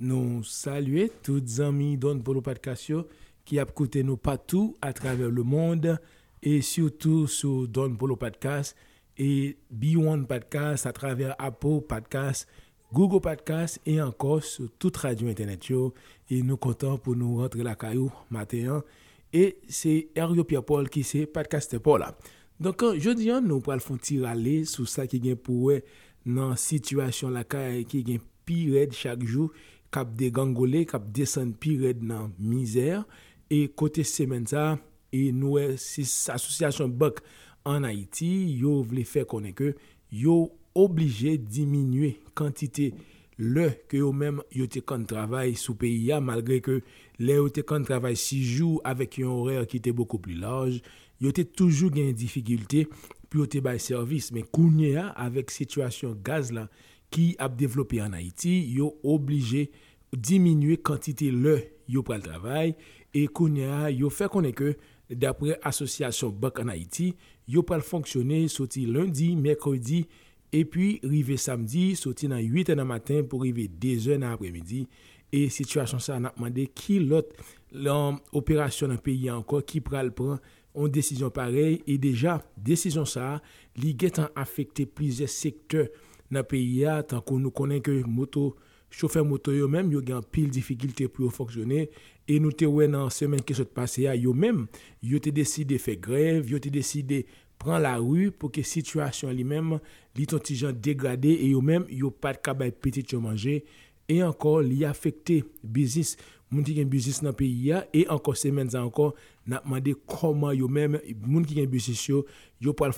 nous saluer toutes amis Don Polo Podcast qui a écouté nous partout à travers le monde et surtout sur Don Polo Podcast et B1 Podcast à travers Apple Podcast, Google Podcast et encore sur toute radio internet. Et nous comptons pour nous rentrer la caillou matin. Et c'est Heryo Pierre-Paul qui c'est podcast Paul là. Donc, je dis, nous allons faire tirer aller sur ça qui est pour dans la situation la qui est pire chaque jour kap de gangole, kap desen pi red nan mizer, e kote semen sa, e nou e sis asosyasyon bak an Haiti, yo vle fe konen ke, yo oblije diminue kantite le ke yo men yo te kan travay sou peyi ya, malgre ke le yo te kan travay 6 jou avek yon horer ki te boko pli laj, yo te toujou gen difikilte, pi yo te bay servis, men kounye ya avek situasyon gaz la, ki ap devlopi an Haiti, yo oblije diminue kantite le yo pral travay, e konya yo fe konen ke dapre asosyasyon bak an Haiti, yo pral fonksyone soti lundi, mekrodi, e pi rive samdi, soti nan 8 an an matin pou rive 2 an apremidi, e situasyon sa an apmande ki lot lan operasyon nan peyi anko ki pral pran an desisyon parey, e deja desisyon sa li getan afekte plize sektor nan peyi ya, tan kon nou konen ke moto, chofer moto yo menm, yo gen pil difikilte pou yo foksyone, e nou te wè nan semen ke sot pase ya, yo menm, yo te deside fe grev, yo te deside pran la ru, pou ke situasyon li menm, li ton ti jan degradé, e yo menm, yo pat kabay petit yo manje, e ankon li afekte bizis, moun ki gen bizis nan peyi ya, e ankon semen zan ankon, nan mande koman yo menm, moun ki gen bizis yo, yo pal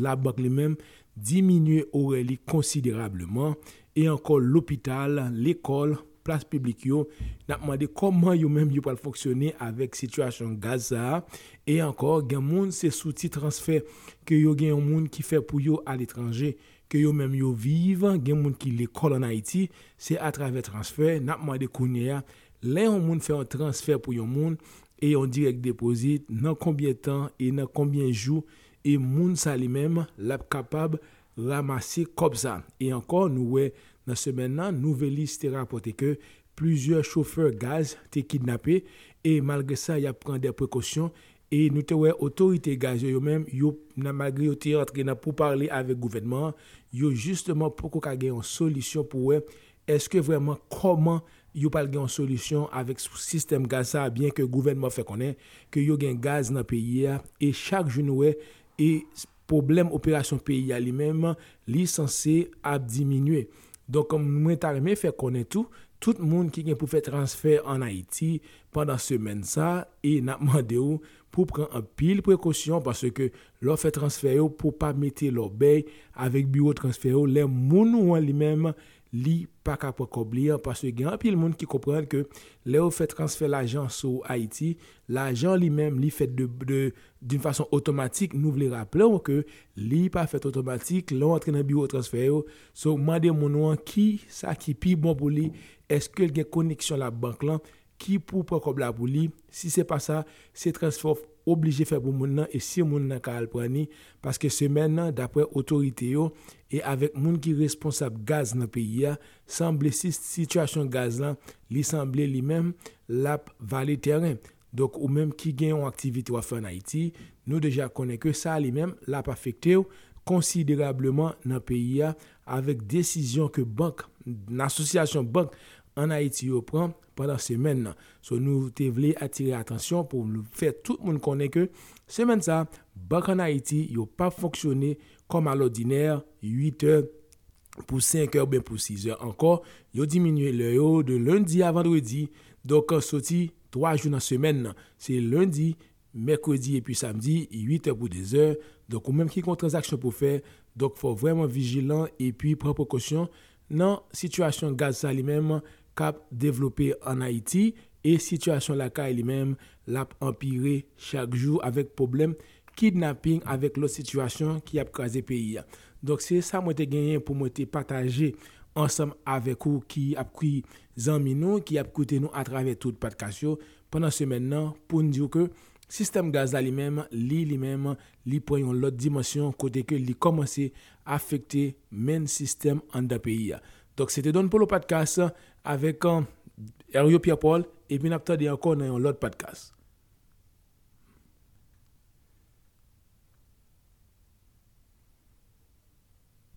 la bak li menm, diminue ore li konsiderableman, e ankon l'opital, l'ekol, plas publik yo, nan mwade koman yo menm yo pal foksyone avek situasyon Gaza, e ankon gen moun se souti transfer ke yo gen yon moun ki fe pou yo al etranje, ke yo menm yo vive, gen moun ki l'ekol an Haiti, se atrave transfer, nan mwade kounye ya, le yon moun fe yon transfer pou yon moun, e yon direk depozit, nan konbien tan, e nan konbien jou, e moun sa li menm lap kapab ramase kobza. E ankon nou we nan semen nan nouvelis te rapote ke plizye choufeur gaz te kidnapè e malgre sa ya pren de prekosyon e nou te we otorite gaz yo yo men yo nan magre yo te rentre nan pou parle avek gouvenman yo justeman pou kou ka gen yon solisyon pou we eske vreman koman yo pal gen yon solisyon avek sou sistem gaz sa bien ke gouvenman fe konen ke yo gen gaz nan peyi ya e chak joun we e problem operasyon peyi ya li menm li sanse ap diminwe. Donk mwen tarime fè konen tou, tout moun ki gen pou fè transfer an Haiti pandan semen sa e napman mande ou pou pren an pil prekosyon parce ke lò fè transfer yo pou pa mette lò bey avèk biro transfer yo lè moun ou an li menm li pa ka pou an, paswe gen apil moun ki kopren ke le ou fè transfer l'ajan sou Haiti, l'ajan li mèm li fèt de, d'une fason otomatik, nou vle rappele ou ke li pa fèt otomatik, lò antre nan biro transfer yo, sou mande moun ou an ki sa ki pi bon pou li, eske gen koneksyon la bank lan, ki pou pou la pou li, si se pa sa, se transfer oblije fe pou moun nan, e si moun nan ka alprani, paske semen nan, dapre otorite yo, e avek moun ki responsab gaz nan peyi ya, semble si situasyon gaz lan, li semble li men, lap vali teren. Dok ou men ki gen yon aktivite wafan Haiti, nou deja konen ke sa li men, lap afekte yo konsiderableman nan peyi ya avek desisyon ke bank, nan asosyasyon bank an Haiti yo pran padan semen nan. So nou te vle atire atensyon pou fè tout moun konen ke semen sa, bak an Haiti yo pa foksyone kom al odiner 8 eur pou 5 eur ben pou 6 eur. Ankor, yo diminye le yo de lundi a vendredi, dok an soti 3 jou nan semen nan. Se lundi, mekredi epi samdi, 8 eur pou 2 eur. Dok ou menm ki kon transaksyon pou fè, dok fò vreman vijilan epi pran prekosyon nan situasyon gaz sa li menm kap devlope an Haiti e situasyon la ka li menm lap empire chak jou avek problem kidnapping avek lo situasyon ki ap kaze peyi ya. Dok se sa mwen te genyen pou mwen te pataje ansam avek ou ki ap kwi zanmi nou, ki ap koute nou atrave tout patkasyo. Pendan semen nan pou n diyo ke sistem gaz la menm, li preyon lot dimensyon kote ke li komanse afekte men sistem an da peyi ya. Donc, c'était Don Polo Podcast avec euh, Pierre-Paul et puis nous avons encore dans l'autre podcast.